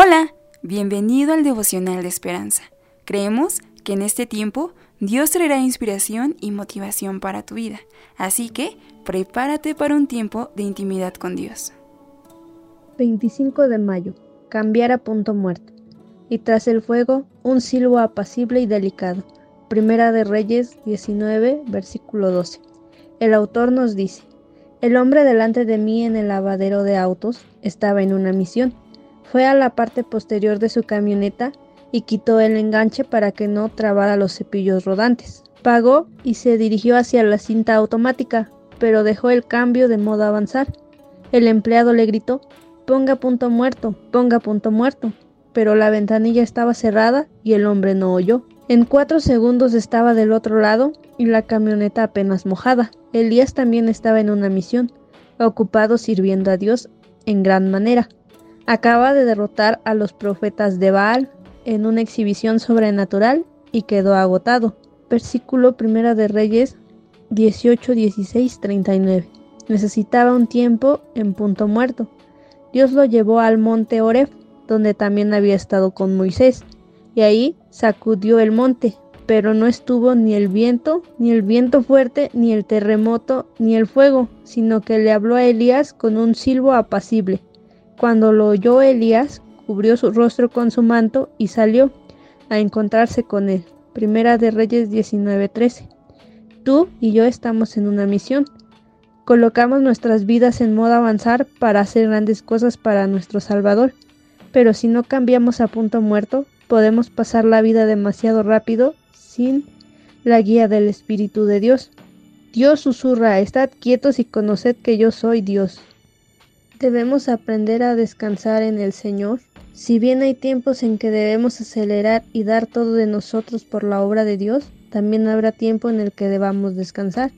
Hola, bienvenido al devocional de esperanza. Creemos que en este tiempo Dios traerá inspiración y motivación para tu vida, así que prepárate para un tiempo de intimidad con Dios. 25 de mayo. Cambiar a punto muerto. Y tras el fuego, un silbo apacible y delicado. Primera de Reyes 19, versículo 12. El autor nos dice, el hombre delante de mí en el lavadero de autos estaba en una misión fue a la parte posterior de su camioneta y quitó el enganche para que no trabara los cepillos rodantes. Pagó y se dirigió hacia la cinta automática, pero dejó el cambio de modo avanzar. El empleado le gritó, ponga punto muerto, ponga punto muerto, pero la ventanilla estaba cerrada y el hombre no oyó. En cuatro segundos estaba del otro lado y la camioneta apenas mojada. Elías también estaba en una misión, ocupado sirviendo a Dios en gran manera acaba de derrotar a los profetas de Baal en una exhibición sobrenatural y quedó agotado. Versículo 1 de Reyes 18, 16, 39. Necesitaba un tiempo en punto muerto. Dios lo llevó al monte Oreb, donde también había estado con Moisés, y ahí sacudió el monte, pero no estuvo ni el viento, ni el viento fuerte, ni el terremoto, ni el fuego, sino que le habló a Elías con un silbo apacible. Cuando lo oyó Elías, cubrió su rostro con su manto y salió a encontrarse con él. Primera de Reyes 19:13. Tú y yo estamos en una misión. Colocamos nuestras vidas en modo avanzar para hacer grandes cosas para nuestro Salvador. Pero si no cambiamos a punto muerto, podemos pasar la vida demasiado rápido sin la guía del Espíritu de Dios. Dios susurra, estad quietos y conoced que yo soy Dios. Debemos aprender a descansar en el Señor. Si bien hay tiempos en que debemos acelerar y dar todo de nosotros por la obra de Dios, también habrá tiempo en el que debamos descansar.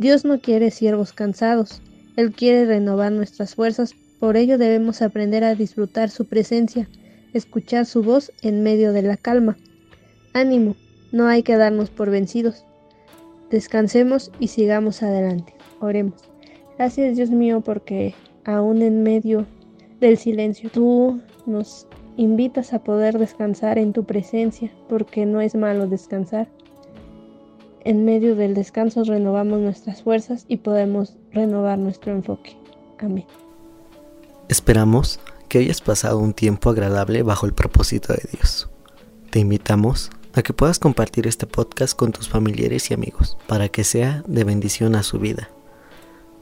Dios no quiere siervos cansados, Él quiere renovar nuestras fuerzas, por ello debemos aprender a disfrutar su presencia, escuchar su voz en medio de la calma. Ánimo, no hay que darnos por vencidos. Descansemos y sigamos adelante. Oremos. Gracias Dios mío porque aún en medio del silencio. Tú nos invitas a poder descansar en tu presencia, porque no es malo descansar. En medio del descanso renovamos nuestras fuerzas y podemos renovar nuestro enfoque. Amén. Esperamos que hayas pasado un tiempo agradable bajo el propósito de Dios. Te invitamos a que puedas compartir este podcast con tus familiares y amigos para que sea de bendición a su vida.